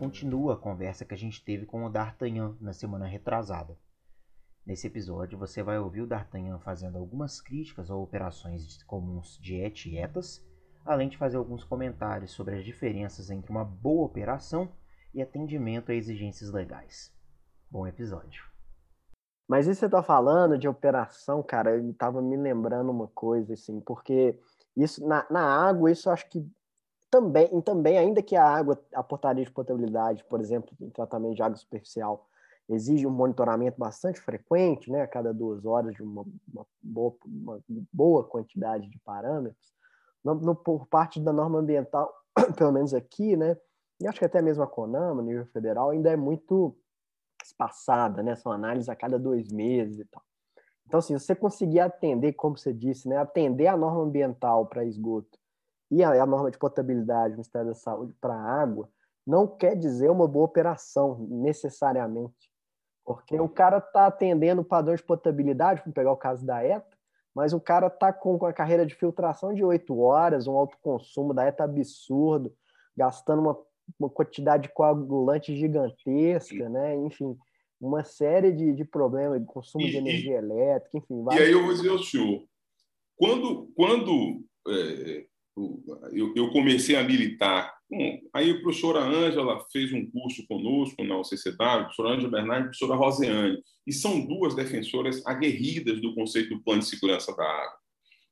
continua a conversa que a gente teve com o D'Artagnan na semana retrasada. Nesse episódio, você vai ouvir o D'Artagnan fazendo algumas críticas a operações comuns de ET e ETAS, além de fazer alguns comentários sobre as diferenças entre uma boa operação e atendimento a exigências legais. Bom episódio. Mas isso você tá falando de operação, cara, eu tava me lembrando uma coisa, assim, porque isso na, na água, isso acho que também, também, ainda que a água, a portaria de potabilidade, por exemplo, em tratamento de água superficial, exige um monitoramento bastante frequente, né, a cada duas horas, de uma, uma, boa, uma boa, quantidade de parâmetros, no, no, por parte da norma ambiental, pelo menos aqui, né, e acho que até mesmo a CONAMA, nível federal, ainda é muito espaçada, né, são análises a cada dois meses e tal. Então, assim, você conseguir atender, como você disse, né, atender a norma ambiental para esgoto e a, a norma de potabilidade do Ministério da Saúde para água, não quer dizer uma boa operação, necessariamente. Porque o cara está atendendo padrão de potabilidade, vamos pegar o caso da ETA, mas o cara está com a carreira de filtração de oito horas, um alto consumo da ETA absurdo, gastando uma, uma quantidade de coagulante gigantesca, né? enfim, uma série de, de problemas consumo e, de energia elétrica, enfim. E aí eu vou dizer ao senhor, quando, quando é, eu, eu, comecei a militar. Bom, aí a professora Ângela fez um curso conosco na UCCW, a professora Ângela Bernardi e a professora Roseane, e são duas defensoras aguerridas do conceito do plano de segurança da água.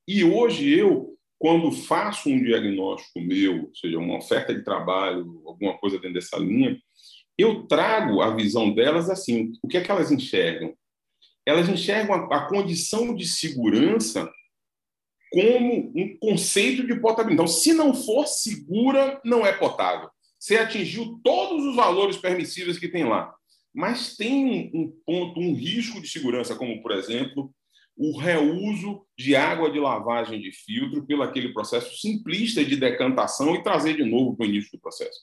E hoje eu, quando faço um diagnóstico meu, ou seja, uma oferta de trabalho, alguma coisa dentro dessa linha, eu trago a visão delas assim, o que é que elas enxergam? Elas enxergam a, a condição de segurança como um conceito de potabilidade. Então, se não for segura, não é potável. Você atingiu todos os valores permissíveis que tem lá. Mas tem um ponto, um risco de segurança, como, por exemplo, o reuso de água de lavagem de filtro pelo aquele processo simplista de decantação e trazer de novo para o início do processo.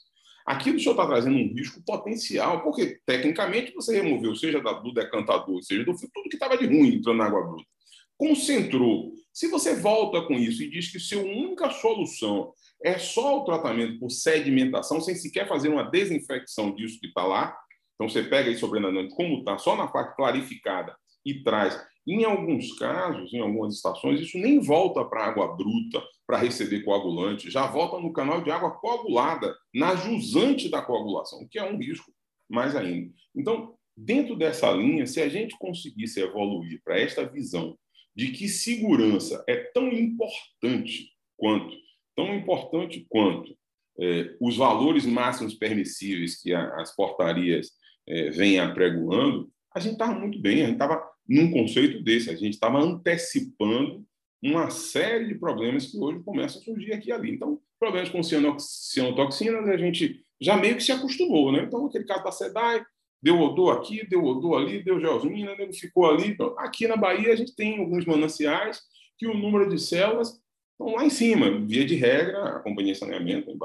Aqui o senhor está trazendo um risco potencial, porque tecnicamente você removeu, seja do decantador, seja do filtro, tudo que estava de ruim entrando na água bruta. Concentrou se você volta com isso e diz que sua única solução é só o tratamento por sedimentação, sem sequer fazer uma desinfecção disso que está lá, então você pega aí sobrenadante como está, só na parte clarificada e traz. Em alguns casos, em algumas estações, isso nem volta para água bruta para receber coagulante, já volta no canal de água coagulada, na jusante da coagulação, que é um risco mais ainda. Então, dentro dessa linha, se a gente conseguisse evoluir para esta visão de que segurança é tão importante quanto, tão importante quanto é, os valores máximos permissíveis que a, as portarias é, vêm apregoando, a gente estava muito bem, a gente estava num conceito desse, a gente estava antecipando uma série de problemas que hoje começam a surgir aqui e ali. Então, problemas com cianotoxinas, a gente já meio que se acostumou, né? Então, aquele caso da SEDAI, deu odor aqui, deu odor ali, deu geosmina, né? ficou ali. Então, aqui na Bahia a gente tem alguns mananciais que o número de células estão lá em cima. Via de regra, a companhia de saneamento,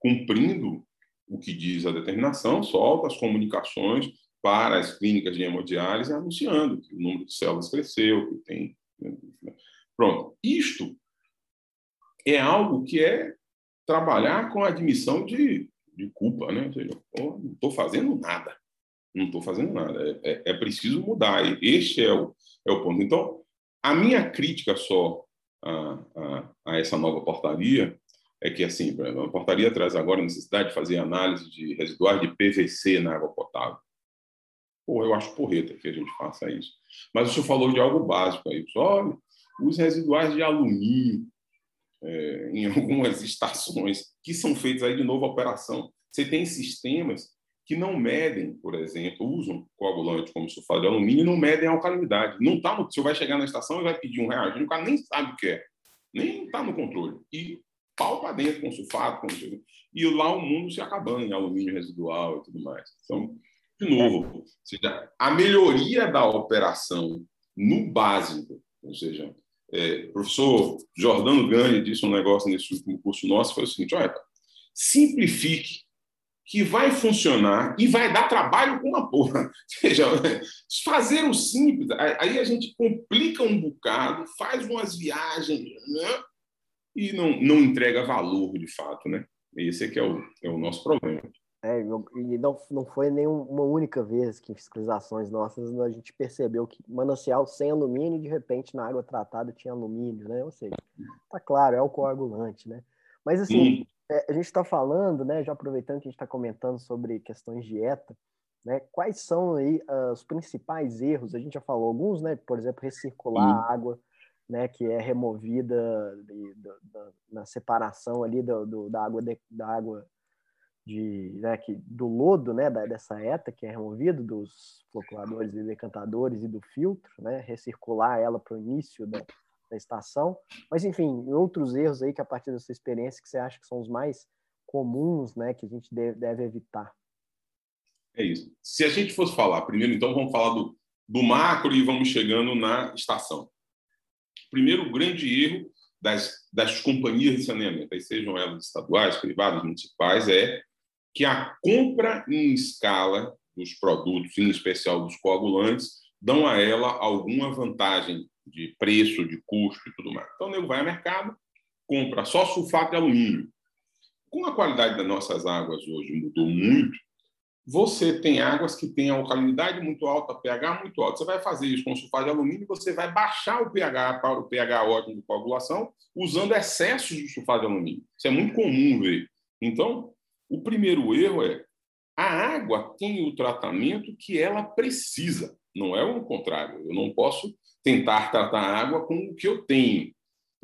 cumprindo o que diz a determinação, solta as comunicações para as clínicas de hemodiálise anunciando que o número de células cresceu, que tem... Né? Pronto. Isto é algo que é trabalhar com a admissão de, de culpa, né? Ou seja, não estou fazendo nada não estou fazendo nada. É, é, é, preciso mudar. Este é o, é o ponto. Então, a minha crítica só a, a, a essa nova portaria é que, assim, a portaria traz agora a necessidade de fazer análise de residuais de PVC na água potável. Pô, eu acho porreta que a gente faça isso. Mas o senhor falou de algo básico aí. Olha, os residuais de alumínio é, em algumas estações que são feitos aí de nova operação. Você tem sistemas que não medem, por exemplo, usam coagulante como sulfato de alumínio e não medem a alcalinidade. Não tá no, você vai chegar na estação e vai pedir um reagente, o cara nem sabe o que é, nem está no controle. E pau para dentro com sulfato, com... e lá o mundo se acabando em alumínio residual e tudo mais. Então, de novo, seja, a melhoria da operação no básico, ou seja, é, o professor Jordano Gani disse um negócio nesse último curso nosso, foi o seguinte, olha, simplifique que vai funcionar e vai dar trabalho com uma porra. Ou seja, fazer o simples, aí a gente complica um bocado, faz umas viagens né? e não, não entrega valor de fato, né? Esse é que é o, é o nosso problema. É, e não, não foi nem uma única vez que em fiscalizações nossas a gente percebeu que manancial sem alumínio, de repente, na água tratada tinha alumínio, né? Ou seja, tá claro, é o coagulante, né? Mas assim, é, a gente está falando, né? Já aproveitando que a gente está comentando sobre questões de dieta, né? Quais são aí uh, os principais erros? A gente já falou alguns, né? Por exemplo, recircular a água, né? Que é removida de, de, de, na separação ali do, do, da água da água de, né, que, do lodo, né, da, dessa ETA que é removido dos floculadores e decantadores e do filtro, né, recircular ela para o início da, da estação. Mas, enfim, outros erros aí que a partir da sua experiência que você acha que são os mais comuns, né, que a gente deve, deve evitar. É isso. Se a gente fosse falar, primeiro, então, vamos falar do, do macro e vamos chegando na estação. Primeiro grande erro das, das companhias de saneamento, sejam elas estaduais, privadas, municipais, é que a compra em escala dos produtos, em especial dos coagulantes, dão a ela alguma vantagem de preço, de custo e tudo mais. Então, o nego vai ao mercado, compra só sulfato de alumínio. Com a qualidade das nossas águas hoje mudou muito, você tem águas que têm alcalinidade muito alta, pH muito alto. Você vai fazer isso com sulfato de alumínio, você vai baixar o pH para o pH ótimo de coagulação usando excessos de sulfato de alumínio. Isso é muito comum ver. Então, o primeiro erro é a água tem o tratamento que ela precisa, não é o contrário. Eu não posso tentar tratar a água com o que eu tenho.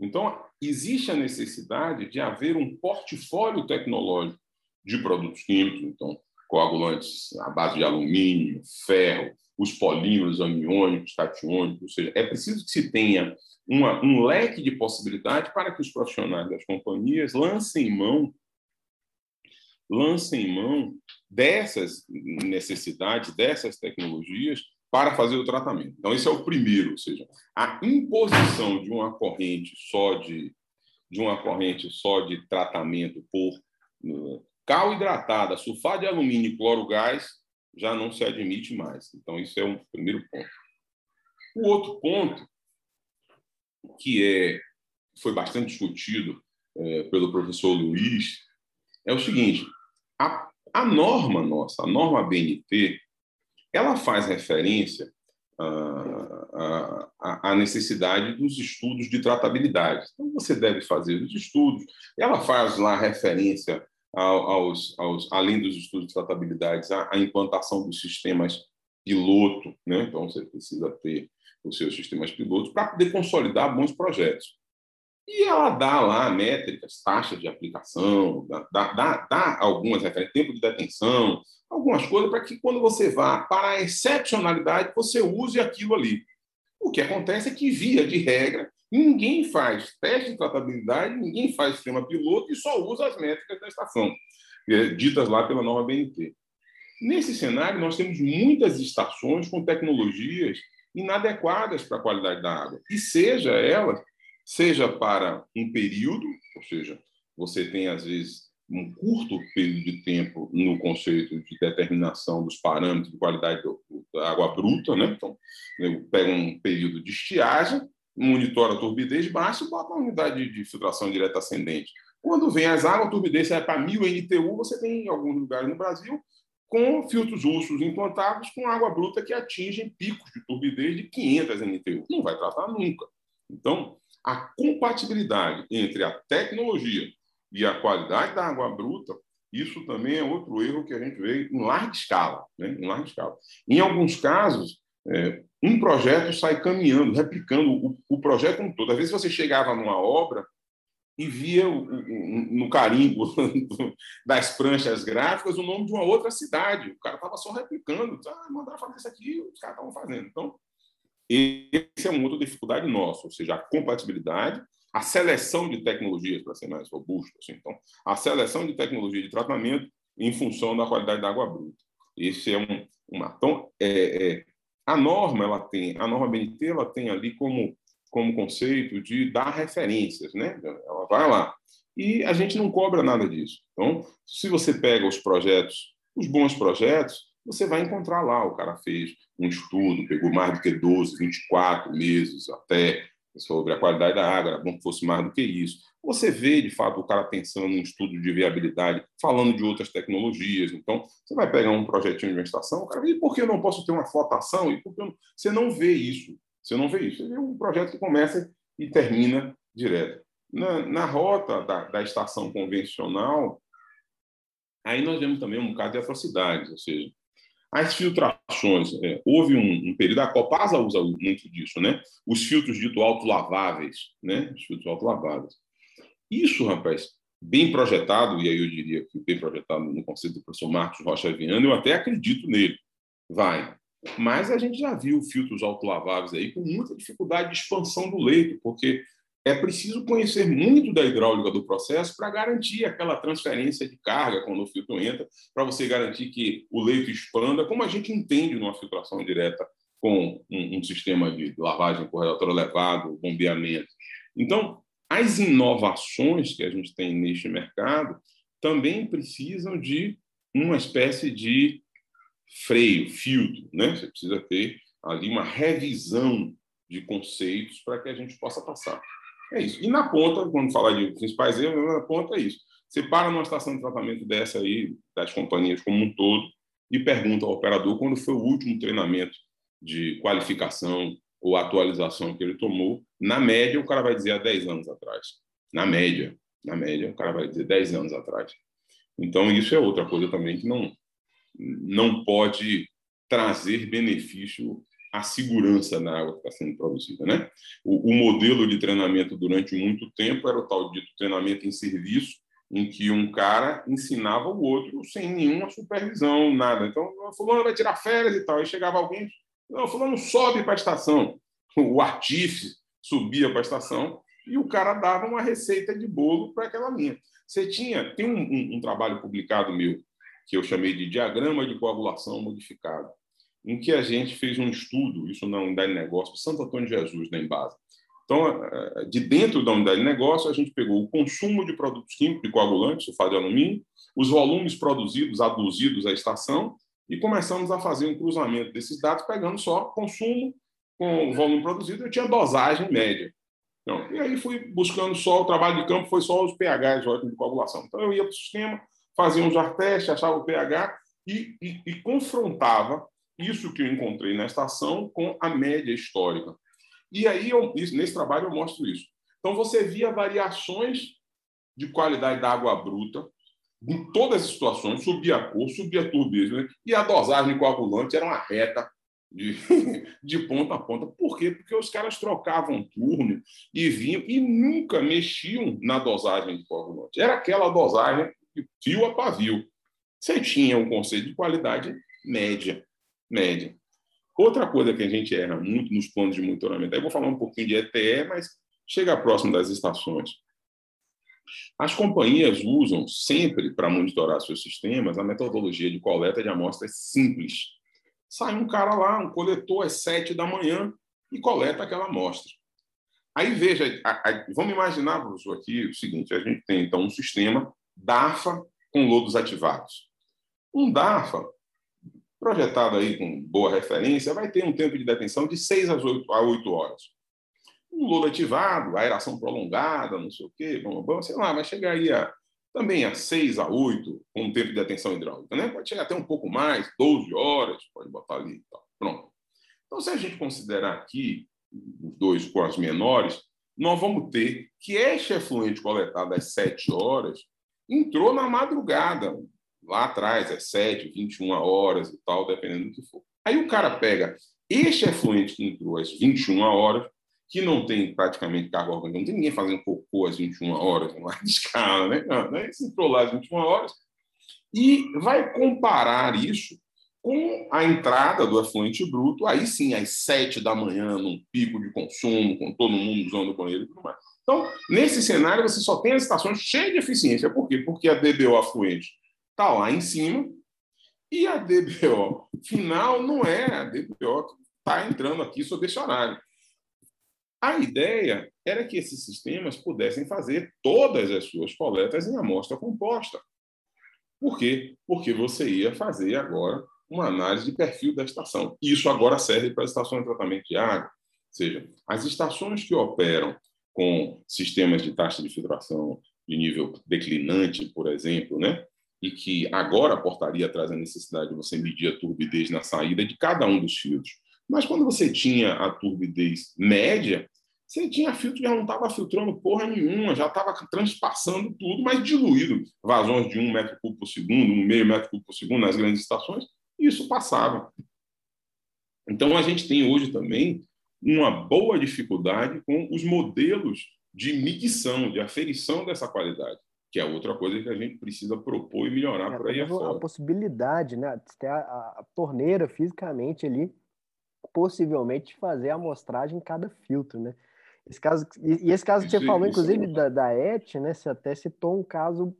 Então, existe a necessidade de haver um portfólio tecnológico de produtos químicos, então, coagulantes à base de alumínio, ferro, os polímeros aniônicos, catiônicos, ou seja, é preciso que se tenha uma, um leque de possibilidades para que os profissionais das companhias lancem mão lancem mão dessas necessidades, dessas tecnologias para fazer o tratamento. Então, esse é o primeiro, ou seja, a imposição de uma corrente só de, de uma corrente só de tratamento por uh, cal hidratada, sulfato de alumínio e cloro gás já não se admite mais. Então, isso é um primeiro ponto. O outro ponto, que é, foi bastante discutido é, pelo professor Luiz, é o seguinte: a, a norma nossa, a norma BNT, ela faz referência à, à, necessidade dos estudos de tratabilidade. Então, você deve fazer os estudos. Ela faz lá referência aos, aos além dos estudos de tratabilidade, à, à implantação dos sistemas piloto. Né? Então, você precisa ter os seus sistemas pilotos para poder consolidar bons projetos. E ela dá lá métricas, taxas de aplicação, dá, dá, dá algumas referências, tempo de detenção, algumas coisas para que quando você vá para a excepcionalidade, você use aquilo ali. O que acontece é que, via de regra, ninguém faz teste de tratabilidade, ninguém faz sistema piloto e só usa as métricas da estação, é, ditas lá pela nova BNT. Nesse cenário, nós temos muitas estações com tecnologias inadequadas para a qualidade da água, e seja ela seja para um período, ou seja, você tem, às vezes, um curto período de tempo no conceito de determinação dos parâmetros de qualidade da água bruta, né? Então, eu pego um período de estiagem, monitora a turbidez baixa e bota uma unidade de filtração direta ascendente. Quando vem as águas, a turbidez sai para 1000 NTU, você tem em alguns lugares no Brasil com filtros ursos implantados com água bruta que atingem picos de turbidez de 500 NTU. Não vai tratar nunca. Então, a compatibilidade entre a tecnologia e a qualidade da água bruta, isso também é outro erro que a gente vê em larga escala. Né? Em larga escala. Em alguns casos, é, um projeto sai caminhando, replicando o, o projeto como todo. Às vezes você chegava numa obra e via o, o, no carimbo das pranchas gráficas o nome de uma outra cidade. O cara estava só replicando. Ah, mandaram fazer isso aqui, os caras estavam fazendo. Então, esse é uma outra dificuldade nossa, ou seja, a compatibilidade, a seleção de tecnologias, para ser mais robusto. Assim, então, a seleção de tecnologia de tratamento em função da qualidade da água bruta. Esse é um, uma. Então, é, é, a norma, ela tem, a norma BNT, ela tem ali como, como conceito de dar referências, né? Ela vai lá. E a gente não cobra nada disso. Então, se você pega os projetos, os bons projetos, você vai encontrar lá, o cara fez um estudo, pegou mais do que 12, 24 meses até sobre a qualidade da água, era bom que fosse mais do que isso. Você vê, de fato, o cara pensando em estudo de viabilidade, falando de outras tecnologias. Então, você vai pegar um projetinho de uma estação, o cara e por que eu não posso ter uma flotação? E por que não... Você não vê isso. Você não vê isso. Vê um projeto que começa e termina direto. Na, na rota da, da estação convencional, aí nós vemos também um bocado de atrocidades, ou seja, as filtrações, é, houve um, um, período, a Copasa usa muito disso, né? Os filtros dito autolaváveis, né? Os filtros autolaváveis. Isso, rapaz, bem projetado, e aí eu diria que bem projetado no conceito do professor Marcos Rocha Viana, eu até acredito nele. Vai. Mas a gente já viu filtros autolaváveis aí com muita dificuldade de expansão do leito, porque é preciso conhecer muito da hidráulica do processo para garantir aquela transferência de carga quando o filtro entra, para você garantir que o leito expanda, como a gente entende numa filtração direta com um, um sistema de lavagem por relatório elevado, bombeamento. Então, as inovações que a gente tem neste mercado também precisam de uma espécie de freio, filtro, né? Você precisa ter ali uma revisão de conceitos para que a gente possa passar. É isso. E na ponta, quando fala de principais erros, na ponta é isso. Você para numa estação de tratamento dessa aí, das companhias como um todo, e pergunta ao operador quando foi o último treinamento de qualificação ou atualização que ele tomou. Na média, o cara vai dizer há 10 anos atrás. Na média, na média, o cara vai dizer 10 anos atrás. Então, isso é outra coisa também que não, não pode trazer benefício a segurança na água que está sendo produzida. Né? O, o, modelo de treinamento durante muito tempo era o tal de treinamento em serviço, em que um cara ensinava o outro sem nenhuma supervisão, nada. Então, fulano vai tirar férias e tal. Aí chegava alguém, não, fulano sobe para a estação. O artífice subia para a estação e o cara dava uma receita de bolo para aquela linha. Você tinha, tem um, um, um trabalho publicado meu que eu chamei de diagrama de coagulação modificado em que a gente fez um estudo, isso na unidade de negócio, Santo Antônio de Jesus, na Embasa. Então, eh, de dentro da unidade de negócio, a gente pegou o consumo de produtos químicos de coagulantes, sulfato de alumínio, os volumes produzidos, aduzidos à estação, e começamos a fazer um cruzamento desses dados, pegando só consumo com o volume produzido, eu tinha dosagem média. Então, e aí fui buscando só, o trabalho de campo foi só os pHs de coagulação. Então, eu ia para o sistema, fazia um jar teste, achava o pH e, e, e confrontava isso que eu encontrei na estação com a média histórica. E aí, eu, nesse trabalho, eu mostro isso. Então, você via variações de qualidade da água bruta em todas as situações, subia a cor, subia a turbidez, né? e a dosagem coagulante era uma reta de, de ponta a ponta. Por quê? Porque os caras trocavam turno e vinham e nunca mexiam na dosagem de coagulante. Era aquela dosagem de fio a pavio. Você tinha um conceito de qualidade média média. Outra coisa que a gente erra muito nos planos de monitoramento, aí vou falar um pouquinho de ETE, mas chega próximo das estações. As companhias usam sempre para monitorar seus sistemas a metodologia de coleta de amostras simples. Sai um cara lá, um coletor às sete da manhã e coleta aquela amostra. Aí veja, a, a, vamos imaginar, professor, aqui o seguinte: a gente tem então um sistema DAFA com lodos ativados. Um DAFA projetado aí com boa referência, vai ter um tempo de detenção de 6 às 8, a 8 horas. Um lodo ativado, aeração prolongada, não sei o quê, bom, bom, sei lá, vai chegar aí a, também a 6 a 8, com um tempo de detenção hidráulica. Né? Pode chegar até um pouco mais, 12 horas, pode botar ali. Tá, pronto. Então, se a gente considerar aqui os dois com as menores, nós vamos ter que este efluente coletado às 7 horas entrou na madrugada, lá atrás, às 7, 21 horas e tal, dependendo do que for. Aí o cara pega este efluente que entrou às 21 horas, que não tem praticamente carga orgânica, não tem ninguém fazendo cocô às 21 horas, em larga escala, né? Não, né? Esse entrou lá às 21 horas, e vai comparar isso com a entrada do efluente bruto, aí sim, às 7 da manhã, num pico de consumo, com todo mundo usando o banheiro e tudo mais. Então, nesse cenário, você só tem as estações cheias de eficiência. Por quê? Porque a DBO afluente está lá em cima, e a DBO final não é a DBO que está entrando aqui sob esse horário. A ideia era que esses sistemas pudessem fazer todas as suas coletas em amostra composta. Por quê? Porque você ia fazer agora uma análise de perfil da estação. Isso agora serve para a estação de tratamento de água. seja, as estações que operam com sistemas de taxa de filtração de nível declinante, por exemplo, né? E que agora a portaria traz a necessidade de você medir a turbidez na saída de cada um dos filtros. Mas quando você tinha a turbidez média, você tinha filtro que já não estava filtrando porra nenhuma, já estava transpassando tudo, mas diluído. Vazões de um metro cúbico por segundo, um meio metro cúbico por segundo nas grandes estações, e isso passava. Então, a gente tem hoje também uma boa dificuldade com os modelos de medição, de aferição dessa qualidade, que é outra coisa que a gente precisa propor e melhorar é, por aí afora. A possibilidade, né, de ter a, a, torneira fisicamente ali, possivelmente fazer a amostragem em cada filtro, né? Esse caso, e, esse caso que você falou, inclusive, da, da ET, né? Você até citou um caso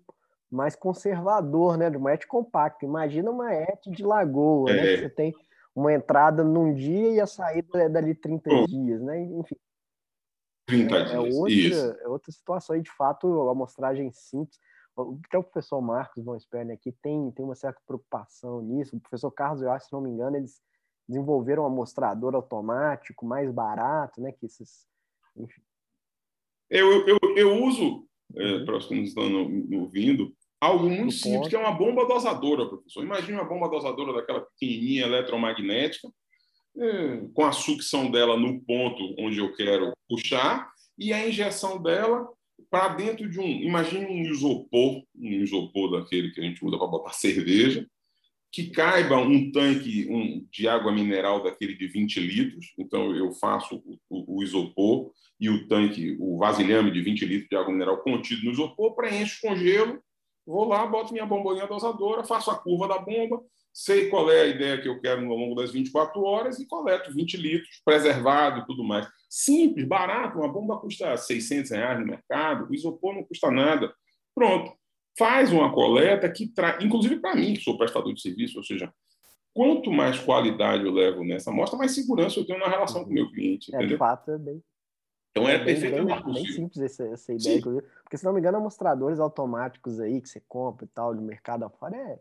mais conservador, né? De uma ET compacta. Imagina uma ET de lagoa, é. né? Que você tem uma entrada num dia e a saída é dali 30 oh. dias, né? Enfim. 30 é. É outra, é outra situação aí, de fato, a amostragem simples. Até o professor Marcos Von aqui tem, tem uma certa preocupação nisso. O professor Carlos, eu acho, se não me engano, eles desenvolveram um amostrador automático mais barato, né? Que esses, enfim. Eu, eu, eu uso, é, uhum. para os que nos estão ouvindo, algo muito simples, que é uma bomba dosadora, professor. Imagine uma bomba dosadora daquela pequenininha eletromagnética, é, com a sucção dela no ponto onde eu quero puxar, e a injeção dela para dentro de um. Imagine um isopor, um isopor daquele que a gente usa para botar cerveja, que caiba um tanque um, de água mineral daquele de 20 litros. Então, eu faço o, o, o, isopor e o tanque, o vasilhame de 20 litros de água mineral contido no isopor, preencho com gelo, vou lá, boto minha bomboninha dosadora, faço a curva da bomba, sei qual é a ideia que eu quero no longo das 24 horas e coleto 20 litros, preservado e tudo mais. Simples, barato, uma bomba custa 600 reais no mercado, o isopor não custa nada. Pronto faz uma coleta que traz, inclusive para mim, que sou prestador de serviço, ou seja, quanto mais qualidade eu levo nessa amostra, mais segurança eu tenho na relação com o meu cliente. É, de fato, é bem. Então é, é bem, perfeitamente bem, bem simples essa, essa ideia, inclusive. Porque, se não me engano, mostradores automáticos aí que você compra e tal, no mercado afora, é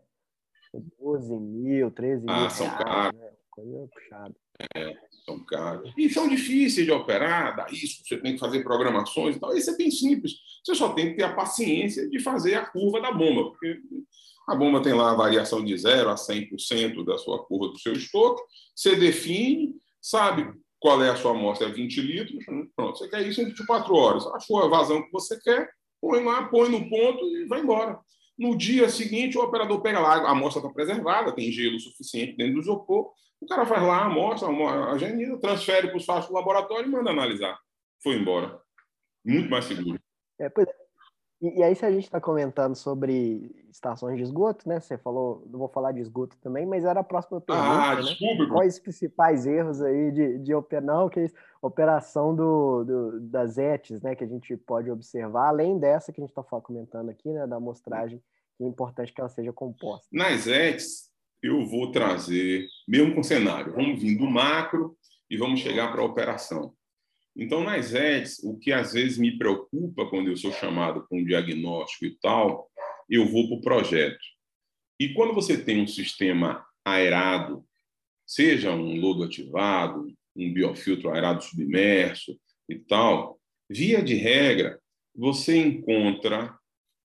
12 mil, 13 mil. Ah, são caros. Né? Coisa puxada. É, são caros. E são difíceis de operar, dá isso, você tem que fazer programações e tal. Isso é bem simples. Você só tem que ter a paciência de fazer a curva da bomba, porque a bomba tem lá a variação de 0 a 100% da sua curva do seu estoque. Você define, sabe qual é a sua amostra, é 20 litros, pronto, você quer isso em 24 horas. Achou a vazão que você quer, põe lá, põe no ponto e vai embora. No dia seguinte, o operador pega lá, a amostra está preservada, tem gelo suficiente dentro do isopor, o cara faz lá, amostra, a genina, transfere para os fatos do laboratório e manda analisar. Foi embora. Muito mais seguro. É, pois é. E, e, aí, se a gente está comentando sobre estações de esgoto, né? Você falou, não vou falar de esgoto também, mas era a próxima pergunta. Ah, né? desculpe. Quais os principais erros aí de, de não, que é operação do, do, das ETs, né? Que a gente pode observar, além dessa que a gente está comentando aqui, né? Da amostragem, que é importante que ela seja composta. Nas ETs, eu vou trazer, mesmo com cenário, vamos vir do macro e vamos chegar para a operação. Então, nas EDs, o que às vezes me preocupa quando eu sou chamado para um diagnóstico e tal, eu vou para o projeto. E quando você tem um sistema aerado, seja um lodo ativado, um biofiltro aerado submerso e tal, via de regra, você encontra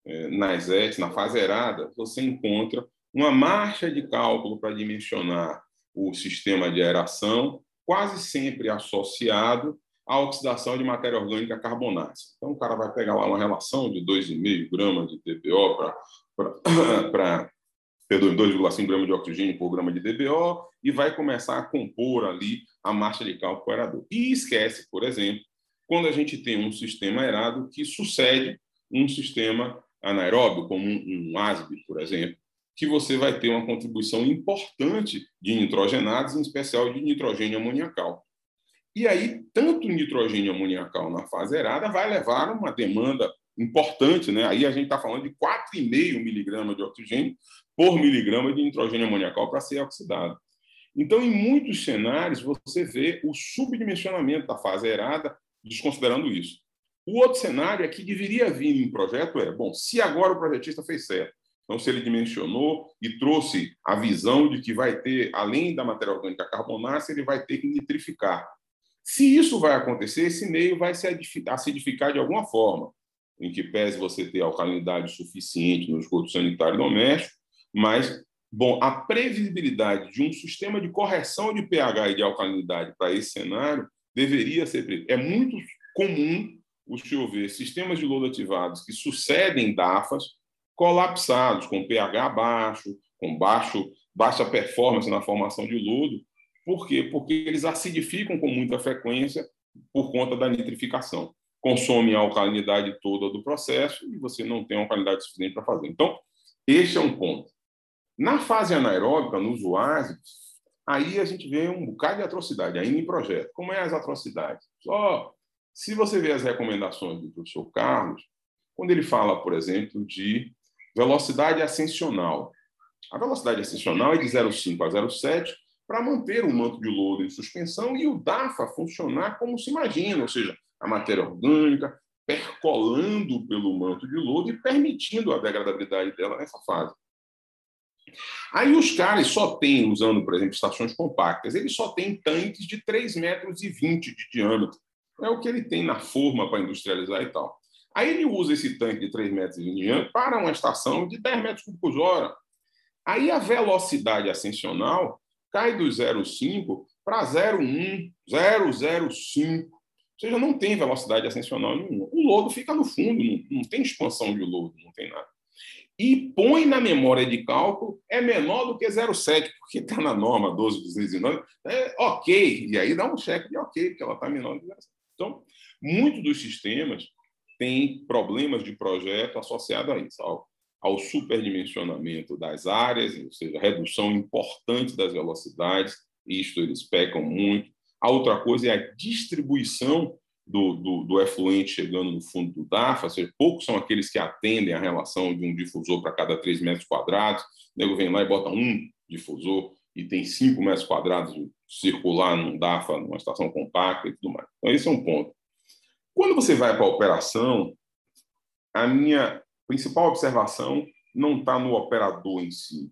eh, nas ETs, na fase aerada, você encontra uma marcha de cálculo para dimensionar o sistema de aeração, quase sempre associado a oxidação de matéria orgânica carbonácea. Então, o cara vai pegar lá uma relação de 2,5 gramas de DBO para 2,5 gramas de oxigênio por grama de DBO e vai começar a compor ali a marcha de cálculo aerador. E esquece, por exemplo, quando a gente tem um sistema aerado que sucede um sistema anaeróbio, como um, um ASB, por exemplo, que você vai ter uma contribuição importante de nitrogenados, em especial de nitrogênio amoniacal. E aí, tanto nitrogênio amoniacal na fase aerada vai levar uma demanda importante, né? Aí a gente está falando de 4,5 miligramas de oxigênio por miligrama de nitrogênio amoniacal para ser oxidado. Então, em muitos cenários, você vê o subdimensionamento da fase aerada, desconsiderando isso. O outro cenário é que deveria vir em projeto é, bom, se agora o projetista fez certo, então se ele dimensionou e trouxe a visão de que vai ter, além da matéria orgânica carbonácea, ele vai ter que nitrificar Se isso vai acontecer, esse meio vai se acidificar de alguma forma, em que pese você ter alcalinidade suficiente no esgoto sanitário doméstico, mas, bom, a previsibilidade de um sistema de correção de pH e de alcalinidade para esse cenário deveria ser. É muito comum o senhor ver sistemas de lodo ativados que sucedem DAFAs colapsados, com pH baixo, com baixo, baixa performance na formação de lodo. Por quê? Porque eles acidificam com muita frequência por conta da nitrificação. Consomem a alcalinidade toda do processo e você não tem alcalinidade suficiente para fazer. Então, este é um ponto. Na fase anaeróbica, nos oásis, aí a gente vê um bocado de atrocidade, ainda em projeto. Como é as atrocidades? Só se você vê as recomendações do professor Carlos, quando ele fala, por exemplo, de velocidade ascensional. A velocidade ascensional é de 0,5 a 0,7 para manter o manto de lodo em suspensão e o DAFA funcionar como se imagina, ou seja, a matéria orgânica percolando pelo manto de lodo e permitindo a degradabilidade dela nessa fase. Aí os caras só têm, usando, por exemplo, estações compactas, eles só têm tanques de 3,20 metros de diâmetro. É o que ele tem na forma para industrializar e tal. Aí ele usa esse tanque de 3 metros de diâmetro para uma estação de 10 metros cúbicos hora. Aí a velocidade ascensional cai do 0,5 para 0,1, 0,05. Ou seja, não tem velocidade ascensional nenhuma. O lodo fica no fundo, não, não tem expansão de lodo, não tem nada e põe na memória de cálculo é menor do que 0,7, porque está na norma 12.209, é ok, e aí dá um cheque de ok, porque ela está menor do que 0,7. Então, muitos dos sistemas têm problemas de projeto associado a isso, ao, ao superdimensionamento das áreas, ou seja, redução importante das velocidades, isto eles pecam muito. A outra coisa é a distribuição do, do, do, efluente chegando no fundo do DAFA, ou seja, poucos são aqueles que atendem a relação de um difusor para cada 3 metros quadrados. O nego vem lá e bota um difusor e tem 5 metros quadrados circular num DAFA, numa estação compacta e tudo mais. Então, esse é um ponto. Quando você vai para a operação, a minha principal observação não está no operador em si,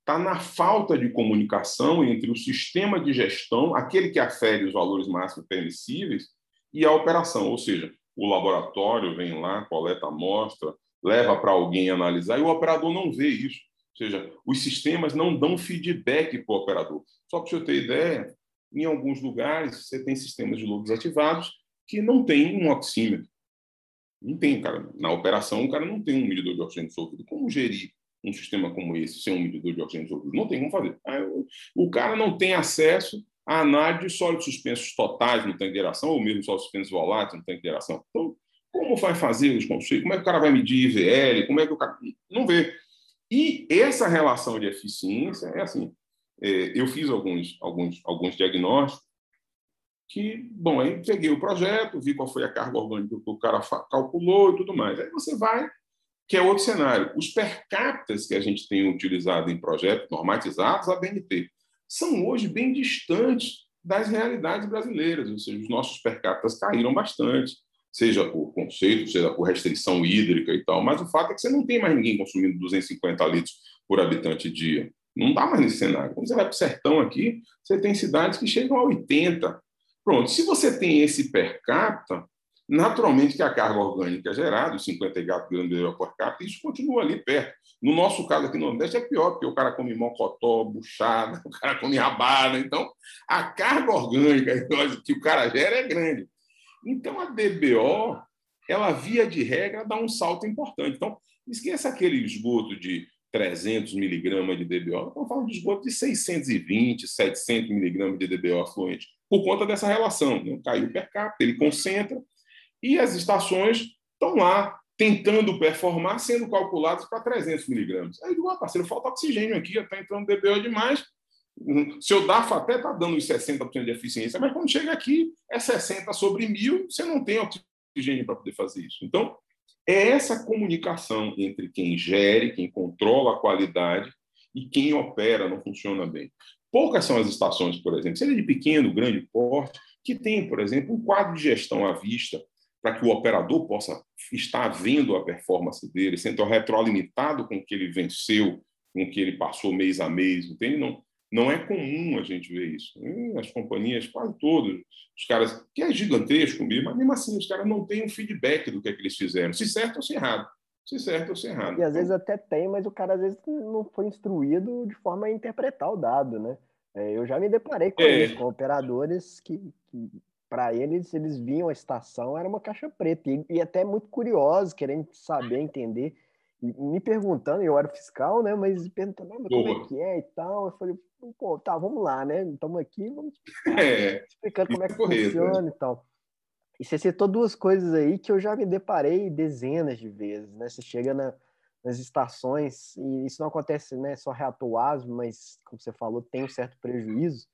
está na falta de comunicação entre o sistema de gestão, aquele que afere os valores máximos permissíveis, e a operação, ou seja, o laboratório vem lá, coleta amostra, leva para alguém analisar e o operador não vê isso. Ou seja, os sistemas não dão feedback para o operador. Só para você ter ideia, em alguns lugares você tem sistemas de lodos ativados que não tem um oxímetro. Não tem, cara. Na operação, o cara não tem um medidor de oxigênio dissolvido. Como gerir um sistema como esse sem um medidor de oxigênio dissolvido? Não tem como fazer. O cara não tem acesso a análise de sólidos suspensos totais no tanque de aeração, ou mesmo sólidos suspensos voláteis no tanque de aeração. Então, como vai fazer os conceitos? Como é que o cara vai medir IVL? Como é que o cara. Não vê. E essa relação de eficiência é assim. É, eu fiz alguns, alguns, alguns diagnósticos que, bom, aí peguei o projeto, vi qual foi a carga orgânica que o cara calculou e tudo mais. Aí você vai, que é outro cenário. Os per capita que a gente tem utilizado em projetos normatizados, a BNT, são hoje bem distantes das realidades brasileiras, ou seja, os nossos per capita caíram bastante, seja por conceito, seja por restrição hídrica e tal, mas o fato é que você não tem mais ninguém consumindo 250 litros por habitante dia. Não dá mais nesse cenário. Quando você vai para o sertão aqui, você tem cidades que chegam a 80. Pronto, se você tem esse per capita, naturalmente que a carga orgânica gerada, os 54 gramas por capita, isso continua ali perto. No nosso caso aqui no Nordeste é pior, porque o cara come mocotó, buchada, o cara come rabada. Então, a carga orgânica que o cara gera é grande. Então, a DBO, ela, via de regra, dá um salto importante. Então, esqueça aquele esgoto de 300 miligramas de DBO. Estamos falando de esgoto de 620, 700 miligramas de DBO afluente, por conta dessa relação. Né? Caiu per capita, ele concentra, e as estações estão lá tentando performar, sendo calculadas para 300 miligramas. Aí digo, ah, parceiro, falta oxigênio aqui, está entrando DBO demais. Seu DAFA até está dando os 60% de eficiência, mas quando chega aqui é 60 sobre mil, você não tem oxigênio para poder fazer isso. Então, é essa comunicação entre quem gere, quem controla a qualidade e quem opera não funciona bem. Poucas são as estações, por exemplo, seja de pequeno, grande porte, que tem, por exemplo, um quadro de gestão à vista, para que o operador possa estar vendo a performance dele, sendo retroalimentado com o que ele venceu, com o que ele passou mês a mês, entende? Não, Não é comum a gente ver isso. As companhias, quase todos, os caras, que é gigantesco mesmo, mas mesmo assim os caras não têm um feedback do que, é que eles fizeram, se certo ou se errado. Se certo ou se errado. E às vezes até tem, mas o cara às vezes não foi instruído de forma a interpretar o dado, né? É, eu já me deparei com é. isso, com operadores que, que para eles, eles viam a estação, era uma caixa preta, e, e até muito curiosos, querendo saber, entender, e me perguntando, eu era fiscal, né, mas perguntando, ah, mas como é que é e tal, eu falei, pô, tá, vamos lá, né, estamos aqui, vamos é, explicando como é que correto, funciona né? e tal. E você citou duas coisas aí que eu já me deparei dezenas de vezes, né, você chega na, nas estações, e isso não acontece né, só reator ASM, mas, como você falou, tem um certo prejuízo,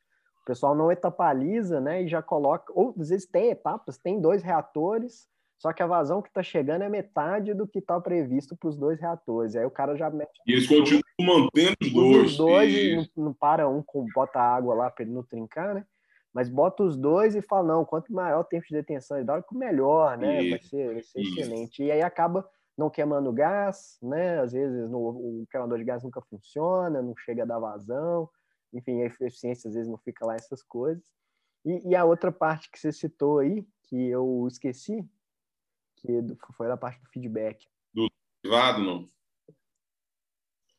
o pessoal não etapaliza, né? E já coloca, ou às vezes tem etapas, tem dois reatores, só que a vazão que está chegando é metade do que está previsto para os dois reatores. Aí o cara já mete. E eles continuam mantendo os dois. Os dois e não, não, para um com bota água lá para ele não trincar, né? Mas bota os dois e fala: não, quanto maior o tempo de detenção hidráulico, melhor, né? Vai ser, vai ser excelente. E aí acaba não queimando gás, né? Às vezes no, o queimador de gás nunca funciona, não chega a dar vazão enfim, a eficiência às vezes não fica lá essas coisas. E, e, a outra parte que você citou aí, que eu esqueci, que foi a parte do feedback. Do ativado, não?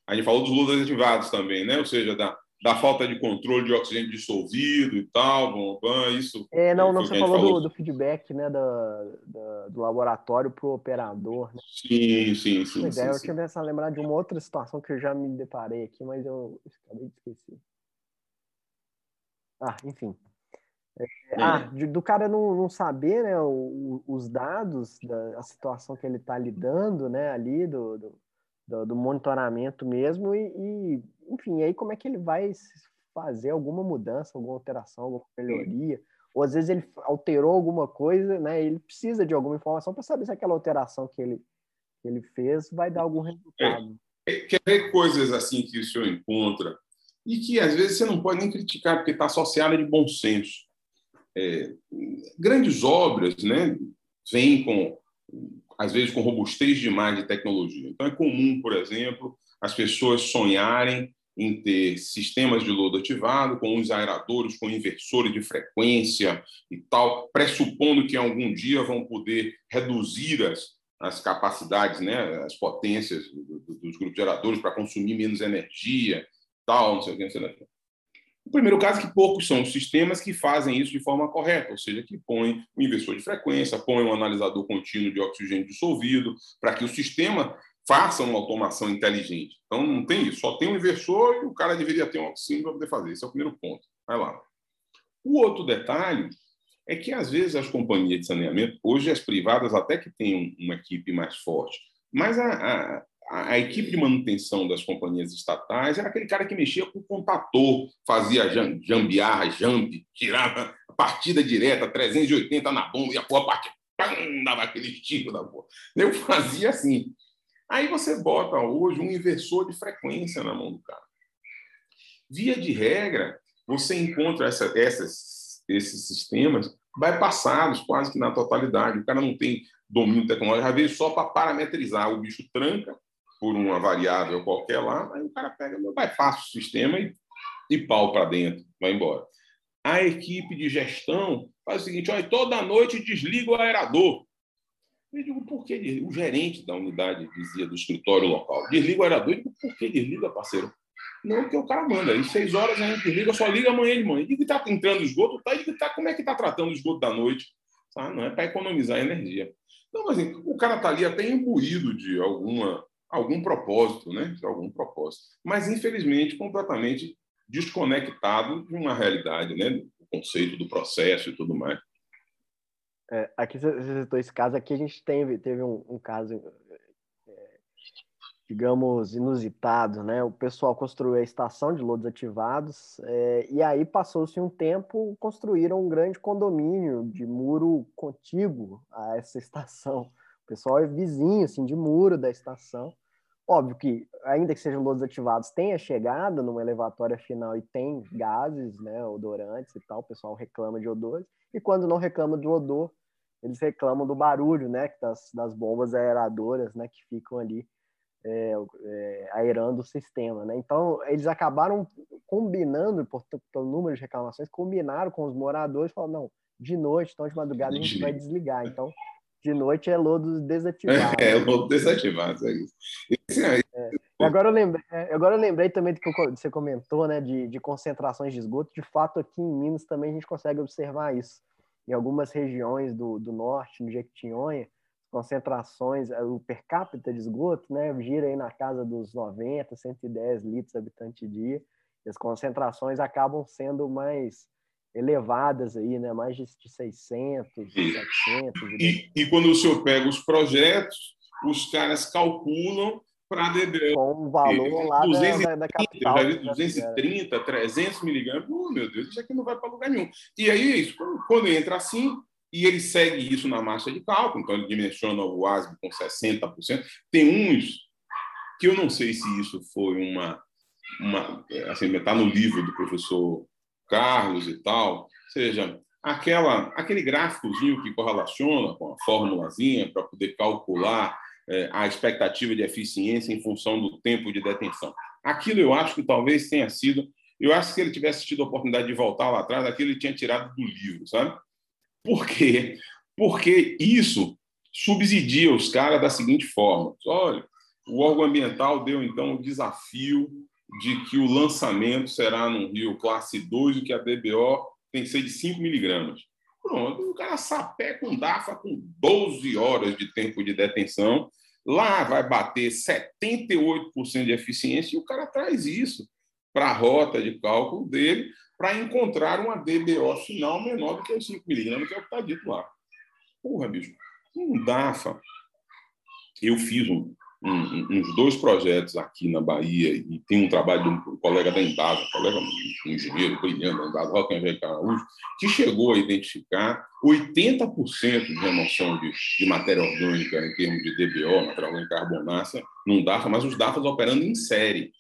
A gente falou dos lutas ativados também, né? Ou seja, da, da falta de controle de oxigênio dissolvido e tal, bom, isso. É, não, não, você falou, falou. Do, do, feedback, né, da, da do laboratório para o operador. Né? Sim, sim, sim. Sim, é, sim. eu tinha pensado lembrar de uma outra situação que eu já me deparei aqui, mas eu acabei de esquecer. Ah, enfim. É, ah, de, do cara não, não saber né, o, os dados da a situação que ele está lidando né, ali, do, do, do monitoramento mesmo, e, e, enfim, aí como é que ele vai fazer alguma mudança, alguma alteração, alguma melhoria, ou às vezes ele alterou alguma coisa, né, ele precisa de alguma informação para saber se aquela alteração que ele, que ele fez vai dar algum resultado. É, quer ver coisas assim que o senhor encontra e que às vezes você não pode nem criticar, porque está associada de bom senso. É, grandes obras né, vêm com, às vezes, com robustez demais de tecnologia. Então, é comum, por exemplo, as pessoas sonharem em ter sistemas de lodo ativado, com os aeradores, com inversores de frequência e tal, pressupondo que algum dia vão poder reduzir as, as capacidades, né, as potências dos grupos geradores para consumir menos energia tal, não sei o que, não sei o que. O primeiro caso é que poucos são os sistemas que fazem isso de forma correta, ou seja, que põem o inversor de frequência, põem um analisador contínuo de oxigênio dissolvido, para que o sistema faça uma automação inteligente. Então, não tem isso, só tem um inversor e o cara deveria ter um oxígeno para poder fazer. Esse é o primeiro ponto. Vai lá. O outro detalhe é que, às vezes, as companhias de saneamento, hoje as privadas até que têm uma equipe mais forte, mas a, a, a, equipe de manutenção das companhias estatais era aquele cara que mexia com o contator, fazia jambiarra, jump, tirava a partida direta, 380 na bomba, e a porra partia, pam, dava aquele tiro da porra. Eu fazia assim. Aí você bota hoje um inversor de frequência na mão do cara. Via de regra, você encontra essa, essas, esses sistemas bypassados quase que na totalidade. O cara não tem domínio tecnológico, às vezes só para parametrizar. O bicho tranca, por uma variável qualquer lá, aí o cara pega, vai fácil o sistema e, e pau para dentro, vai embora. A equipe de gestão faz o seguinte: olha, toda noite desliga o aerador. Eu digo, por que o gerente da unidade dizia do escritório local? Desliga o aerador. Eu digo, por que desliga, parceiro? Não, porque o cara manda. Em seis horas a gente desliga, só liga amanhã de manhã. Digo que está entrando esgoto, tá? Digo, tá, como é que está tratando o esgoto da noite? Ah, não é para economizar energia. Mas assim, o cara está ali até imbuído de alguma algum propósito, né? Algum propósito. Mas, infelizmente, completamente desconectado de uma realidade, né? Do conceito do processo e tudo mais. É, aqui você citou esse caso, aqui a gente teve, teve um, um caso, é, digamos, inusitado, né? O pessoal construiu a estação de lodos ativados é, e aí passou-se um tempo, construíram um grande condomínio de muro contíguo a essa estação. O pessoal é vizinho, assim, de muro da estação. Óbvio que, ainda que sejam lodos ativados, tem a chegada numa elevatória final e tem gases, né, odorantes e tal, o pessoal reclama de odores, e quando não reclama de odor, eles reclamam do barulho, né, das, das bombas aeradoras, né, que ficam ali é, é, aerando o sistema, né? Então, eles acabaram combinando, por, pelo número de reclamações, combinaram com os moradores, falaram, não, de noite, então de madrugada a gente vai desligar. Então, de noite é lodo desativado. É, é lodo desativado, é isso. É. Agora, eu lembrei, é, agora eu lembrei também do que você comentou, né, de, de concentrações de esgoto. De fato, aqui em Minas também a gente consegue observar isso. Em algumas regiões do, do norte, no Jequitinhonha, concentrações, é, o per capita de esgoto, né, gira aí na casa dos 90, 110 litros habitante dia. E as concentrações acabam sendo mais elevadas aí, né? Mais de 600, 700. E, e quando o senhor pega os projetos, os caras calculam para DBO. Com um valor lá 230, da, da capital. Já vi 230, 300 miligramas. Oh, meu Deus, isso aqui não vai para lugar nenhum. E aí é isso. Quando entra assim, e ele segue isso na massa de cálculo, então ele dimensiona o ASB com 60%. Tem uns que eu não sei se isso foi uma. uma assim, está no livro do professor Carlos e tal, ou seja, aquela, aquele gráficozinho que correlaciona com a formulazinha para poder calcular é, a expectativa de eficiência em função do tempo de detenção. Aquilo eu acho que talvez tenha sido. Eu acho que se ele tivesse tido a oportunidade de voltar lá atrás, aquilo ele tinha tirado do livro, sabe? Por quê? Porque isso subsidia os caras da seguinte forma: olha, o órgão ambiental deu então o desafio de que o lançamento será num rio classe 2 e que a DBO tem que ser de 5 miligramas. Pronto, o cara sapé com DAFA com 12 horas de tempo de detenção, lá vai bater 78% de eficiência e o cara traz isso para a rota de cálculo dele para encontrar uma DBO final menor do que os 5 miligramas, que é o que está dito lá. Porra, bicho, um DAFA, eu fiz um, um, uns dois projetos aqui na Bahia e tem um trabalho de um colega da Embasa, um colega um engenheiro brilhante da Embasa, que chegou a identificar 80% de remoção de, de, matéria orgânica em termos de DBO, matéria orgânica carbonácea, num DAFA, mas os DAFAs operando em série.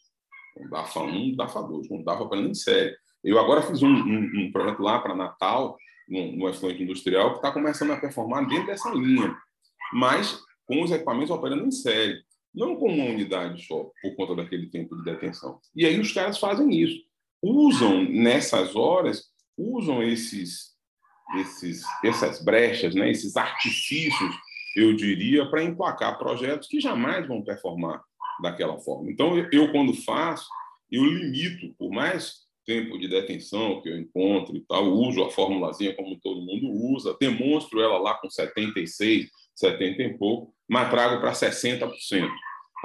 Um DAFA 1, um DAFA 2, um DAFA operando em série. Eu agora fiz um, um, projeto lá para Natal, no, efluente industrial, que está começando a performar dentro dessa linha, mas com os equipamentos operando em série não com uma unidade só, por conta daquele tempo de detenção. E aí os caras fazem isso. Usam, nessas horas, usam esses, esses, essas brechas, né, esses artifícios, eu diria, para emplacar projetos que jamais vão performar daquela forma. Então, eu, quando faço, eu limito, por mais tempo de detenção que eu encontro e tal, uso a formulazinha como todo mundo usa, demonstro ela lá com 76, 70 e pouco, mas trago para 60%.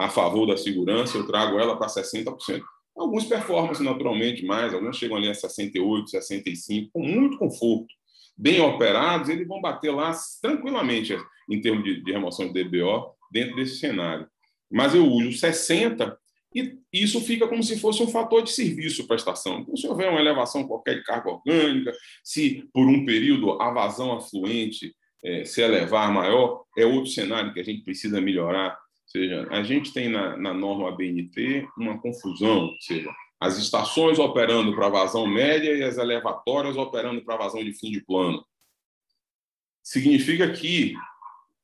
A favor da segurança, eu trago ela para 60%. Alguns performance naturalmente mais, alguns chegam ali a 68, 65, com muito conforto. Bem operados, eles vão bater lá tranquilamente em termos de, de remoção de DBO dentro desse cenário. Mas eu uso 60 e isso fica como se fosse um fator de serviço para a estação. Então, se houver uma elevação qualquer de carga orgânica, se por um período a vazão afluente é, se elevar maior, é outro cenário que a gente precisa melhorar. Ou seja, a gente tem na, na norma BNT uma confusão, ou seja, as estações operando para vazão média e as elevatórias operando para vazão de fim de plano. Significa que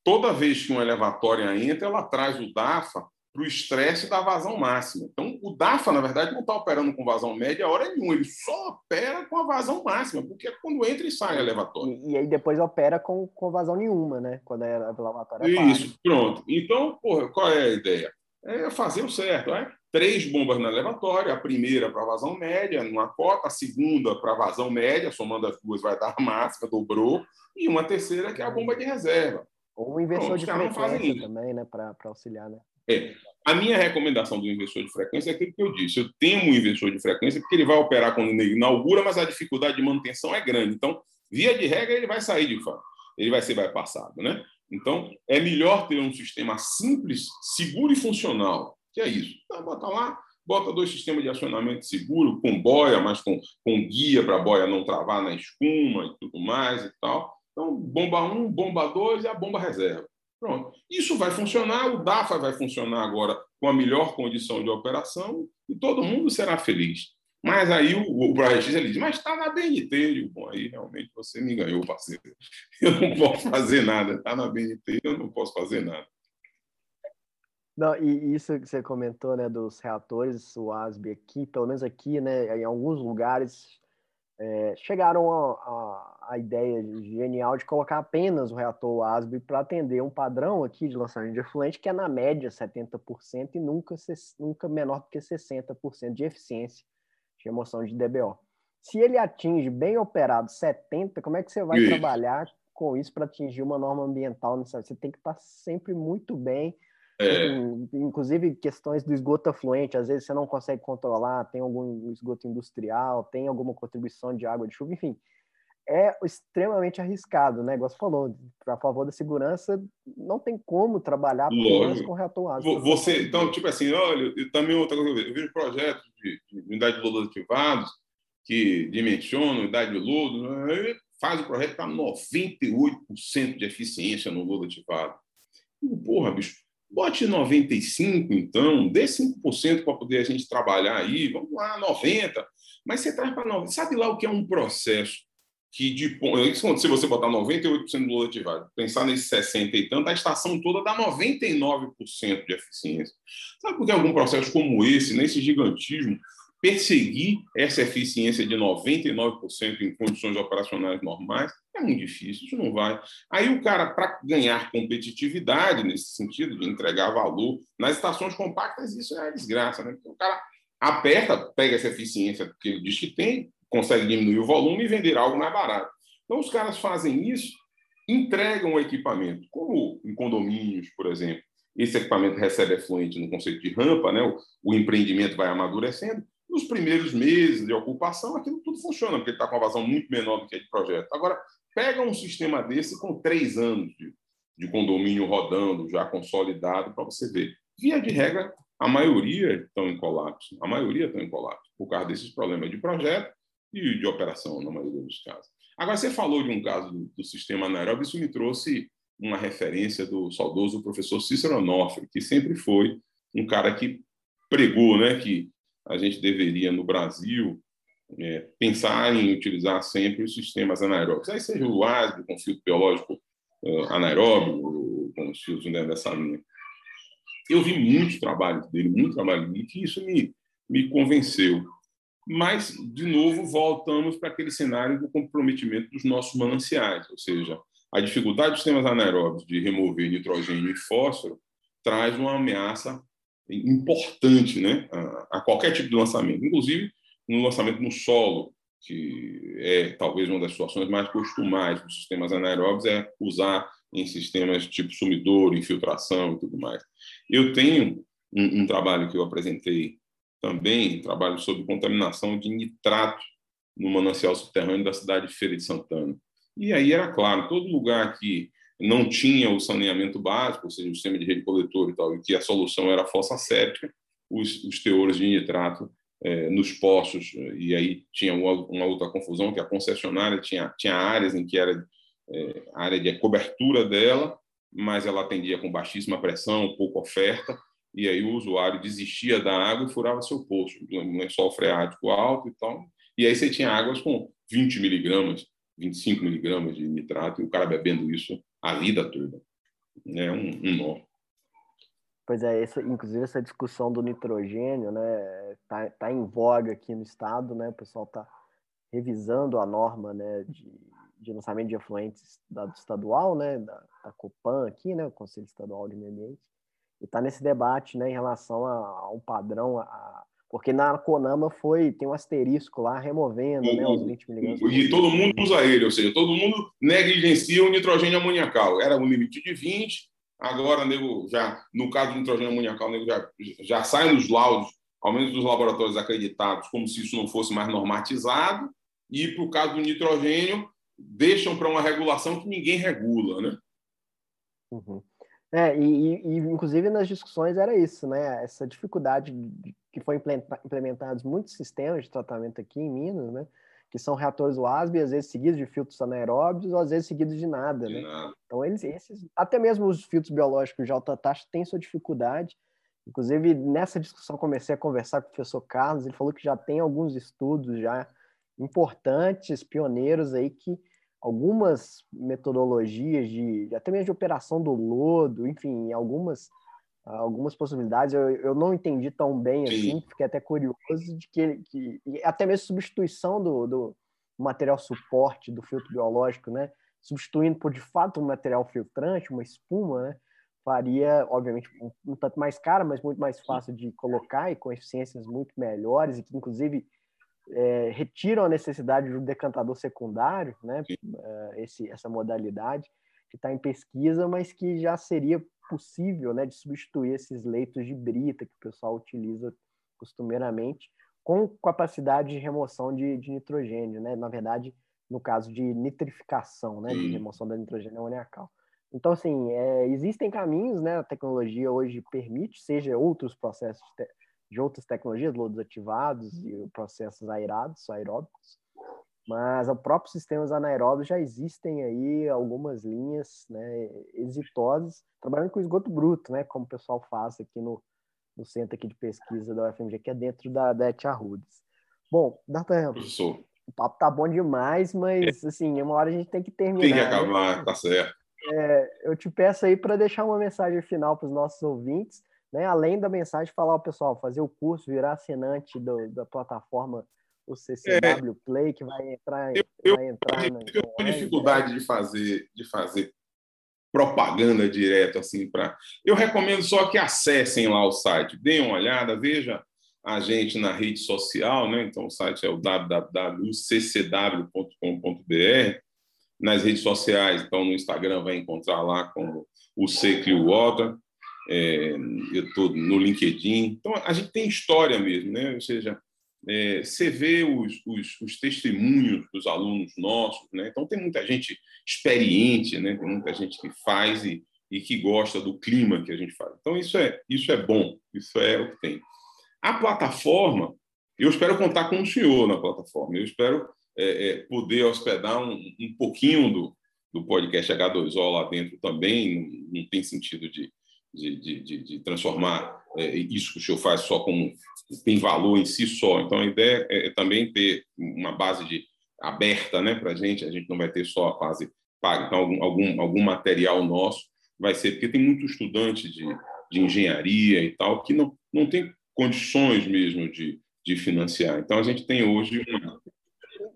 toda vez que uma elevatória entra, ela traz o DAFA para o estresse da vazão máxima. Então, o DAFA, na verdade, não está operando com vazão média a hora nenhuma, ele só opera com a vazão máxima, porque é quando entra e sai elevatório. E, e aí depois opera com, com vazão nenhuma, né? Quando é a elevatória Isso, pronto. Então, porra, qual é a ideia? É fazer o certo, é? Três bombas na elevatória, a primeira para vazão média, numa cota, a segunda para vazão média, somando as duas vai dar a máxima, dobrou, e uma terceira que é a bomba de reserva. Ou um inversor de frequência também, né? Para auxiliar, né? É. A minha recomendação do investidor de frequência é aquilo que eu disse. Eu temo um investidor de frequência porque ele vai operar quando ele inaugura, mas a dificuldade de manutenção é grande. Então, via de regra, ele vai sair de fato. Ele vai ser bypassado, né? Então, é melhor ter um sistema simples, seguro e funcional. Que é isso. Então, bota lá, bota dois sistemas de acionamento seguro, com boia, mas com, com guia para a boia não travar na espuma e tudo mais e tal. Então, bomba 1, um, bomba 2 e a bomba reserva. Pronto. Isso vai funcionar, o DAFA vai funcionar agora com a melhor condição de operação e todo mundo será feliz. Mas aí o, o ele diz, mas está na BNT. Eu, Bom, aí realmente você me ganhou, parceiro. Eu não posso fazer nada. Está na BNT, eu não posso fazer nada. Não, e isso que você comentou, né, dos reatores, o ASB aqui, pelo menos aqui, né, em alguns lugares, é, chegaram à ideia genial de colocar apenas o reator ASB para atender um padrão aqui de lançamento de efluente, que é na média 70% e nunca, nunca menor do que 60% de eficiência de remoção de DBO. Se ele atinge bem operado 70%, como é que você vai trabalhar com isso para atingir uma norma ambiental? Você tem que estar sempre muito bem é. Inclusive questões do esgoto afluente, às vezes você não consegue controlar, tem algum esgoto industrial, tem alguma contribuição de água de chuva, enfim. É extremamente arriscado, né? Você falou, a favor da segurança, não tem como trabalhar com reator ácido. Você, então, tipo assim, olha, eu, também outra coisa, eu vejo projetos de, de unidade de lodo ativados que dimensionam unidade de lodo, né? faz o projeto para 98% de eficiência no lodo ativado. Porra, bicho, Bote 95, então, dê 5% para poder a gente trabalhar aí, vamos lá, 90%. Mas você traz para 90%. Sabe lá o que é um processo que, de, se você botar 98% do lodo ativado, pensar nesse 60 e tanto, a estação toda dá 99% de eficiência. Sabe por que algum processo como esse, nesse gigantismo, perseguir essa eficiência de 99% em condições operacionais normais é muito difícil, isso não vai. Aí o cara, para ganhar competitividade nesse sentido, de entregar valor, nas estações compactas, isso é desgraça, né? O cara aperta, pega essa eficiência que ele diz que tem, consegue diminuir o volume e vender algo mais barato. Então, os caras fazem isso, entregam o equipamento, como em condomínios, por exemplo. Esse equipamento recebe efluente no conceito de rampa, né? o, o empreendimento vai amadurecendo, nos primeiros meses de ocupação, aquilo tudo funciona, porque ele está com uma vazão muito menor do que a de projeto. Agora, pega um sistema desse com três anos de, de condomínio rodando, já consolidado, para você ver. Via de regra, a maioria estão em colapso. A maioria estão em colapso, por causa desses problemas de projeto e de operação, na maioria dos casos. Agora, você falou de um caso do, do sistema anaeróbio, isso me trouxe uma referência do saudoso professor Cícero Onofre, que sempre foi um cara que pregou né, que a gente deveria, no Brasil, é, pensar em utilizar sempre os sistemas anaeróbicos. Aí seja o ASB com filtro biológico uh, anaeróbico, com os filtros né, dessa linha. Eu vi muitos trabalhos dele, muito trabalho dele, que isso me, me convenceu. Mas, de novo, voltamos para aquele cenário do comprometimento dos nossos mananciais, ou seja, a dificuldade dos sistemas anaeróbicos de remover nitrogênio e fósforo traz uma ameaça importante né, a, a, qualquer tipo de lançamento, inclusive no lançamento no solo, que é talvez uma das situações mais costumais dos sistemas anaeróbios, é usar em sistemas tipo sumidouro, infiltração e tudo mais. Eu tenho um, um trabalho que eu apresentei também, um trabalho sobre contaminação de nitrato no manancial subterrâneo da cidade de Feira de Santana. E aí era claro, todo lugar que não tinha o saneamento básico, ou seja, o sistema de rede coletor e tal, e que a solução era a fossa séptica, os, os teores de nitrato é, nos poços, e aí tinha uma, uma, outra confusão, que a concessionária tinha, tinha áreas em que era é, área de cobertura dela, mas ela atendia com baixíssima pressão, pouca oferta, e aí o usuário desistia da água e furava seu poço, um lençol freático alto e tal, e aí você tinha águas com 20 miligramas, 25 miligramas de nitrato, e o cara bebendo isso a vida toda. É um, um nó. Pois é, essa, inclusive essa discussão do nitrogênio, né, tá, tá em voga aqui no estado, né, o pessoal tá revisando a norma, né, de, de lançamento de efluentes da, do estadual, né, da, da Copan aqui, né, o Conselho Estadual de Meio Ambiente, e tá nesse debate, né, em relação a, a um padrão, a, porque na Conama foi, tem um asterisco lá removendo né, os 20 miligramas. E todo mundo usa ele, ou seja, todo mundo negligencia o nitrogênio amoniacal. Era um limite de 20, agora nego já, no caso do nitrogênio amoniacal, nego já, já sai nos laudos, ao menos dos laboratórios acreditados, como se isso não fosse mais normatizado, e para o caso do nitrogênio, deixam para uma regulação que ninguém regula, né? Uhum. É, e, e, inclusive nas discussões era isso, né? Essa dificuldade que foi implementados muitos sistemas de tratamento aqui em Minas, né? Que são reatores WASB, às vezes seguidos de filtros anaeróbios, ou às vezes seguidos de nada, né? Então, eles, esses, até mesmo os filtros biológicos de alta taxa têm sua dificuldade. Inclusive, nessa discussão, comecei a conversar com o professor Carlos, ele falou que já tem alguns estudos já importantes, pioneiros aí, que algumas metodologias de até mesmo de operação do lodo, enfim, algumas algumas possibilidades. Eu, eu não entendi tão bem Sim. assim, fiquei até curioso de que, que até mesmo substituição do, do material suporte do filtro biológico, né? Substituindo por de fato um material filtrante, uma espuma, né? Faria, obviamente, um, um tanto mais caro, mas muito mais fácil de colocar e com eficiências muito melhores e que, inclusive, é, retiram a necessidade do decantador secundário, né? É, esse, essa modalidade que está em pesquisa, mas que já seria possível né, de substituir esses leitos de brita que o pessoal utiliza costumeiramente com capacidade de remoção de, de nitrogênio, né? Na verdade, no caso de nitrificação, né? De remoção da nitrogênio amoniacal. Então, assim, é, existem caminhos, né? A tecnologia hoje permite, seja outros processos de, de outras tecnologias, lodos ativados e processos aerados, aeróbicos, mas o próprio sistemas anaeróbios já existem aí algumas linhas né, exitosas, trabalhando com esgoto bruto, né, como o pessoal faz aqui no, no centro aqui de pesquisa da UFMG, que é dentro da, da ET Arrudes. Bom, D'Artagnan, o papo tá bom demais, mas assim, uma hora a gente tem que terminar. Tem que né? acabar, né? tá certo. É, eu te peço aí para deixar uma mensagem final para os nossos ouvintes, né? além da mensagem, falar ao pessoal, fazer o curso, virar assinante do, da plataforma o CCW é, Play, que vai entrar, eu, vai entrar eu, eu tenho dificuldade de fazer, de fazer propaganda direto assim para. Eu recomendo só que acessem lá o site, deem uma olhada, veja a gente na rede social, né? Então o site é o www.ccw.com.br. Nas redes sociais, então no Instagram vai encontrar lá como o Secrio Water. É, eu estou no LinkedIn. Então a gente tem história mesmo, né? Ou seja, é, você vê os, os, os, testemunhos dos alunos nossos, né? Então tem muita gente experiente, né? Tem muita gente que faz e, e que gosta do clima que a gente faz. Então isso é isso é bom, isso é o que tem. A plataforma, eu espero contar com o senhor na plataforma. Eu espero é, é, poder hospedar um, um pouquinho do, do podcast H2O lá dentro também. Não, não tem sentido de, de, de, de transformar é, isso que o senhor faz só como tem valor em si só. Então, a ideia é, é também ter uma base de aberta né, para a gente, a gente não vai ter só a fase paga. Então, algum, algum, algum material nosso vai ser, porque tem muito estudante de, de engenharia e tal que não, não tem condições mesmo de, de financiar. Então, a gente tem hoje uma,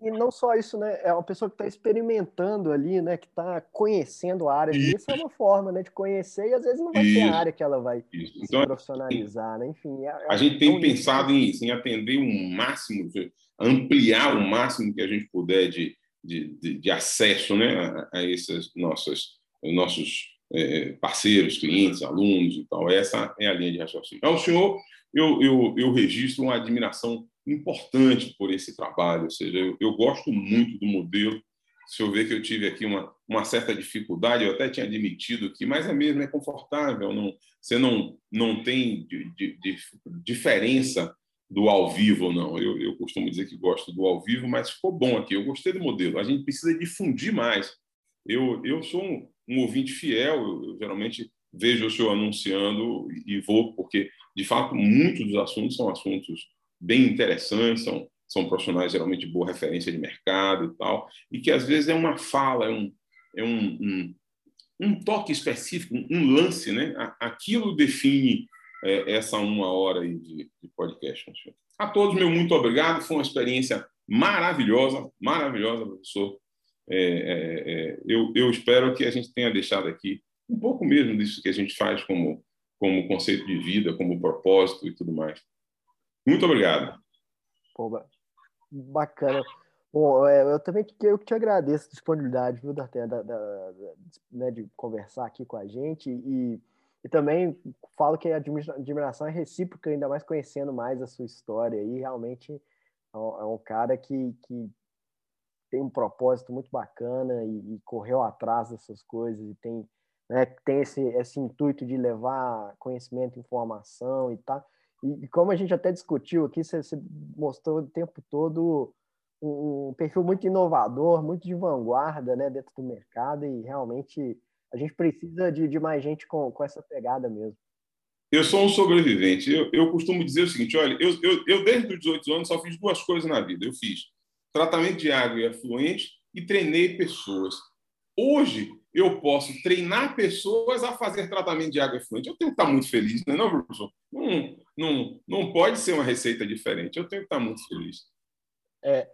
e não só isso, né? É uma pessoa que está experimentando ali, né? Que está conhecendo a área. Isso. isso. é uma forma, né? De conhecer e às vezes não vai isso. ser a área que ela vai isso. se então, profissionalizar, né? Enfim. É, a gente tem pensado em, em atender um máximo, ampliar o máximo que a gente puder de, de, de, de acesso, né? A, a esses nossos, nossos é, parceiros, clientes, alunos e tal. Essa é a linha de raciocínio. Então, o senhor, eu, eu, eu registro uma admiração importante por esse trabalho. Ou seja, eu, eu gosto muito do modelo. Se eu ver que eu tive aqui uma, uma certa dificuldade, eu até tinha admitido que, mas é mesmo, é confortável, não, você não, não tem de, de, de diferença do ao vivo, não. Eu, eu costumo dizer que gosto do ao vivo, mas ficou bom aqui. Eu gostei do modelo. A gente precisa difundir mais. Eu, eu sou um, um ouvinte fiel, eu, eu geralmente vejo o senhor anunciando e vou, porque, de fato, muitos dos assuntos são assuntos bem interessantes, são, são profissionais geralmente de boa referência de mercado e tal, e que às vezes é uma fala, é um, é um, um, um toque específico, um lance, né? Aquilo define é, essa uma hora aí de, de podcast. A todos, meu muito obrigado, foi uma experiência maravilhosa, maravilhosa, professor. É, é, é, eu, eu espero que a gente tenha deixado aqui um pouco mesmo disso que a gente faz como, como conceito de vida, como propósito e tudo mais. Muito obrigado. Pô, bacana. Bom, é, eu também eu te agradeço a disponibilidade, viu, da, da, da, né, de conversar aqui com a gente e, e também falo que a admiração é recíproca, ainda mais conhecendo mais a sua história e realmente é um, é um cara que, que tem um propósito muito bacana e, e correu atrás dessas coisas e tem, né, tem esse, esse intuito de levar conhecimento, informação e tal. Tá, e, como a gente até discutiu aqui, você, você mostrou o tempo todo um, um, perfil muito inovador, muito de vanguarda né, dentro do mercado, e realmente a gente precisa de, de mais gente com, com essa pegada mesmo. Eu sou um sobrevivente. Eu, eu costumo dizer o seguinte: olha, eu, eu, eu desde os 18 anos só fiz duas coisas na vida. Eu fiz tratamento de água e afluente e treinei pessoas. Hoje, eu posso treinar pessoas a fazer tratamento de água efluente. Eu tenho que estar muito feliz, não é, não, professor? Não, não, não pode ser uma receita diferente. Eu tenho que estar muito feliz. É,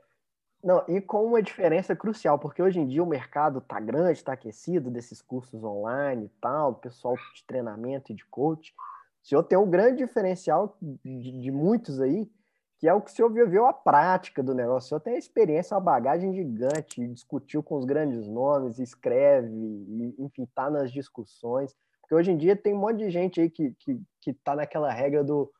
não, e com uma diferença crucial, porque hoje em dia o mercado está grande, está aquecido desses cursos online e tal, pessoal de treinamento e de coach. O senhor tem um grande diferencial de, de muitos aí, que é o que o senhor viveu a prática do negócio. O senhor tem a experiência, a bagagem gigante, discutiu com os grandes nomes, escreve, enfim, está nas discussões. Porque hoje em dia tem um monte de gente aí que, que, que tá naquela regra do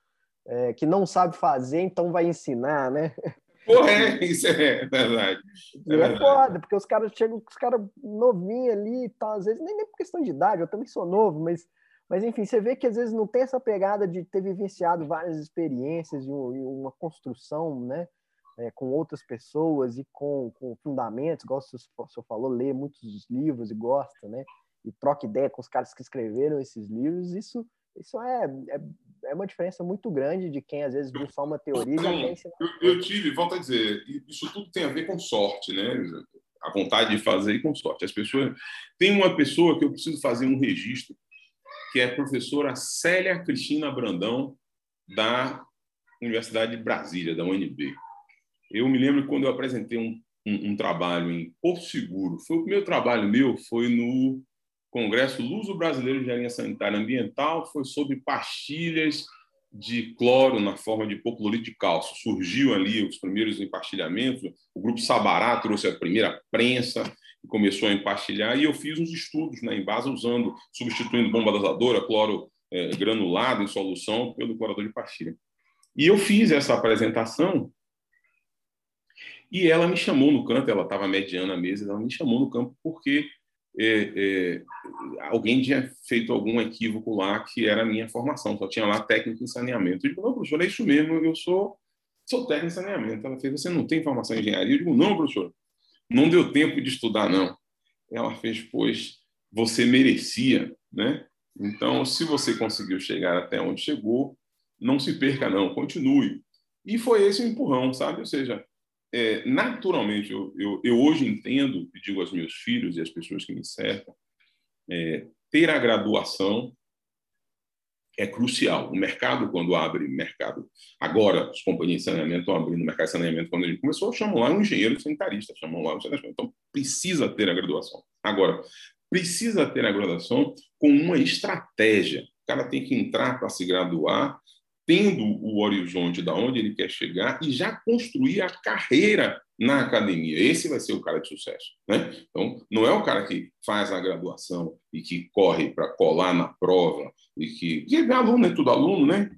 é, que não sabe fazer, então vai ensinar, né? Porra, é, isso é verdade. É, é foda, porque os caras chegam, os caras novinhos ali e tal, às vezes, nem, nem por questão de idade, eu também sou novo, mas, mas enfim, você vê que às vezes não tem essa pegada de ter vivenciado várias experiências e uma construção, né? É, com outras pessoas e com, com fundamentos, igual o senhor falou, lê muitos livros e gosta, né? E troca ideia com os caras que escreveram esses livros, isso isso é, é, é, uma diferença muito grande de quem às vezes viu só uma teoria e já eu, eu tive, volto a dizer, isso tudo tem a ver com sorte, né? A vontade de fazer e com sorte. As pessoas. Tem uma pessoa que eu preciso fazer um registro, que é a professora Célia Cristina Brandão, da Universidade de Brasília, da UNB. Eu me lembro quando eu apresentei um, um, um trabalho em Porto Seguro. Foi o primeiro trabalho meu, foi no Congresso Luso Brasileiro de Engenharia Sanitária Ambiental foi sobre pastilhas de cloro na forma de hipoclorito de cálcio. Surgiu ali os primeiros empastilhamentos, o grupo Sabará trouxe a primeira prensa e começou a empastilhar, e eu fiz uns estudos na Embasa usando, substituindo bomba dosadora, cloro é, granulado em solução pelo clorador de pastilha. E eu fiz essa apresentação e ela me chamou no canto, ela estava mediando a mesa, ela me chamou no campo porque é, é, alguém tinha feito algum equívoco lá que era a minha formação, só tinha lá técnico em saneamento. Eu digo, não, professor, é isso mesmo, eu sou, sou técnico em saneamento. Ela fez, você não tem formação em engenharia? Eu digo, não, professor, não deu tempo de estudar, não. Ela fez, pois, você merecia, né? Então, se você conseguiu chegar até onde chegou, não se perca, não, continue. E foi esse o empurrão, sabe? Ou seja, é, naturalmente, eu, eu, eu, hoje entendo e digo aos meus filhos e às pessoas que me cercam, é, ter a graduação é crucial. O mercado, quando abre mercado, agora as companhias de saneamento estão abrindo o mercado de saneamento, quando a gente começou, chamam lá um engenheiro sanitarista, chamam lá um saneamento. Então, precisa ter a graduação. Agora, precisa ter a graduação com uma estratégia. O cara tem que entrar para se graduar tendo o horizonte da onde ele quer chegar e já construir a carreira na academia. Esse vai ser o cara de sucesso. Né? Então, não é o cara que faz a graduação e que corre para colar na prova e que. que aluno é tudo aluno, né?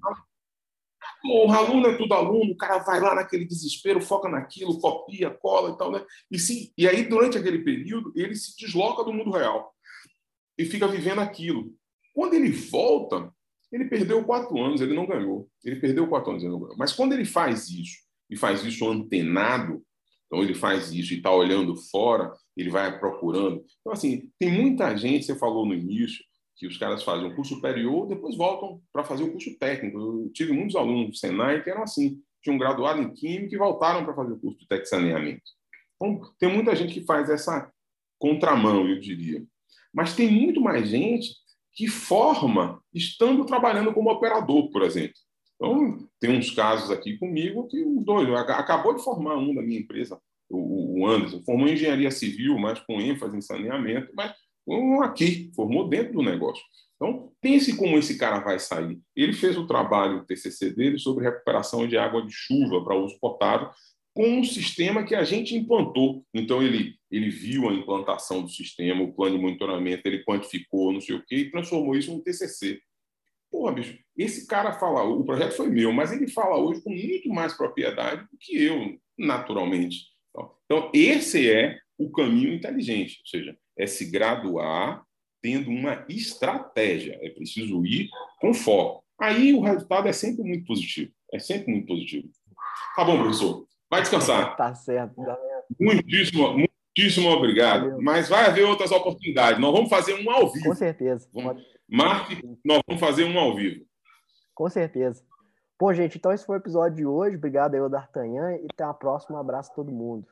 O aluno é tudo aluno, o cara vai lá naquele desespero, foca naquilo, copia, cola e tal, né? E, sim, e aí, durante aquele período, ele se desloca do mundo real e fica vivendo aquilo. Quando ele volta, ele perdeu quatro anos, ele não ganhou. Ele perdeu quatro anos, ele não ganhou. Mas quando ele faz isso, e faz isso antenado, então ele faz isso e está olhando fora, ele vai procurando. Então, assim, tem muita gente, você falou no início, que os caras fazem um curso superior, depois voltam para fazer o curso técnico. Eu tive muitos alunos do Senai que eram assim, tinham graduado em Química e voltaram para fazer o curso de técnico saneamento. Então, tem muita gente que faz essa contramão, eu diria. Mas tem muito mais gente que forma estando trabalhando como operador, por exemplo. Então, tem uns casos aqui comigo que os dois, acabou de formar um da minha empresa, o Anderson, formou em engenharia civil, mas com ênfase em saneamento, mas um aqui, formou dentro do negócio. Então, pense como esse cara vai sair. Ele fez o trabalho, o TCC dele, sobre recuperação de água de chuva para uso potável, com um sistema que a gente implantou. Então, ele, ele viu a implantação do sistema, o plano de monitoramento, ele quantificou, não sei o quê, e transformou isso em um TCC. Porra, bicho, esse cara fala, o projeto foi meu, mas ele fala hoje com muito mais propriedade do que eu, naturalmente. Então, esse é o caminho inteligente, ou seja, é se graduar tendo uma estratégia. É preciso ir com foco. Aí o resultado é sempre muito positivo. É sempre muito positivo. Tá bom, professor. Vai descansar. Tá certo. Muitíssimo, muitíssimo obrigado. Valeu. Mas vai haver outras oportunidades. Nós vamos fazer um ao vivo. Com certeza. Vamos... Marque, nós vamos fazer um ao vivo. Com certeza. Bom, gente, então esse foi o episódio de hoje. Obrigado aí, D'Artagnan. E até a próxima. Um abraço a todo mundo.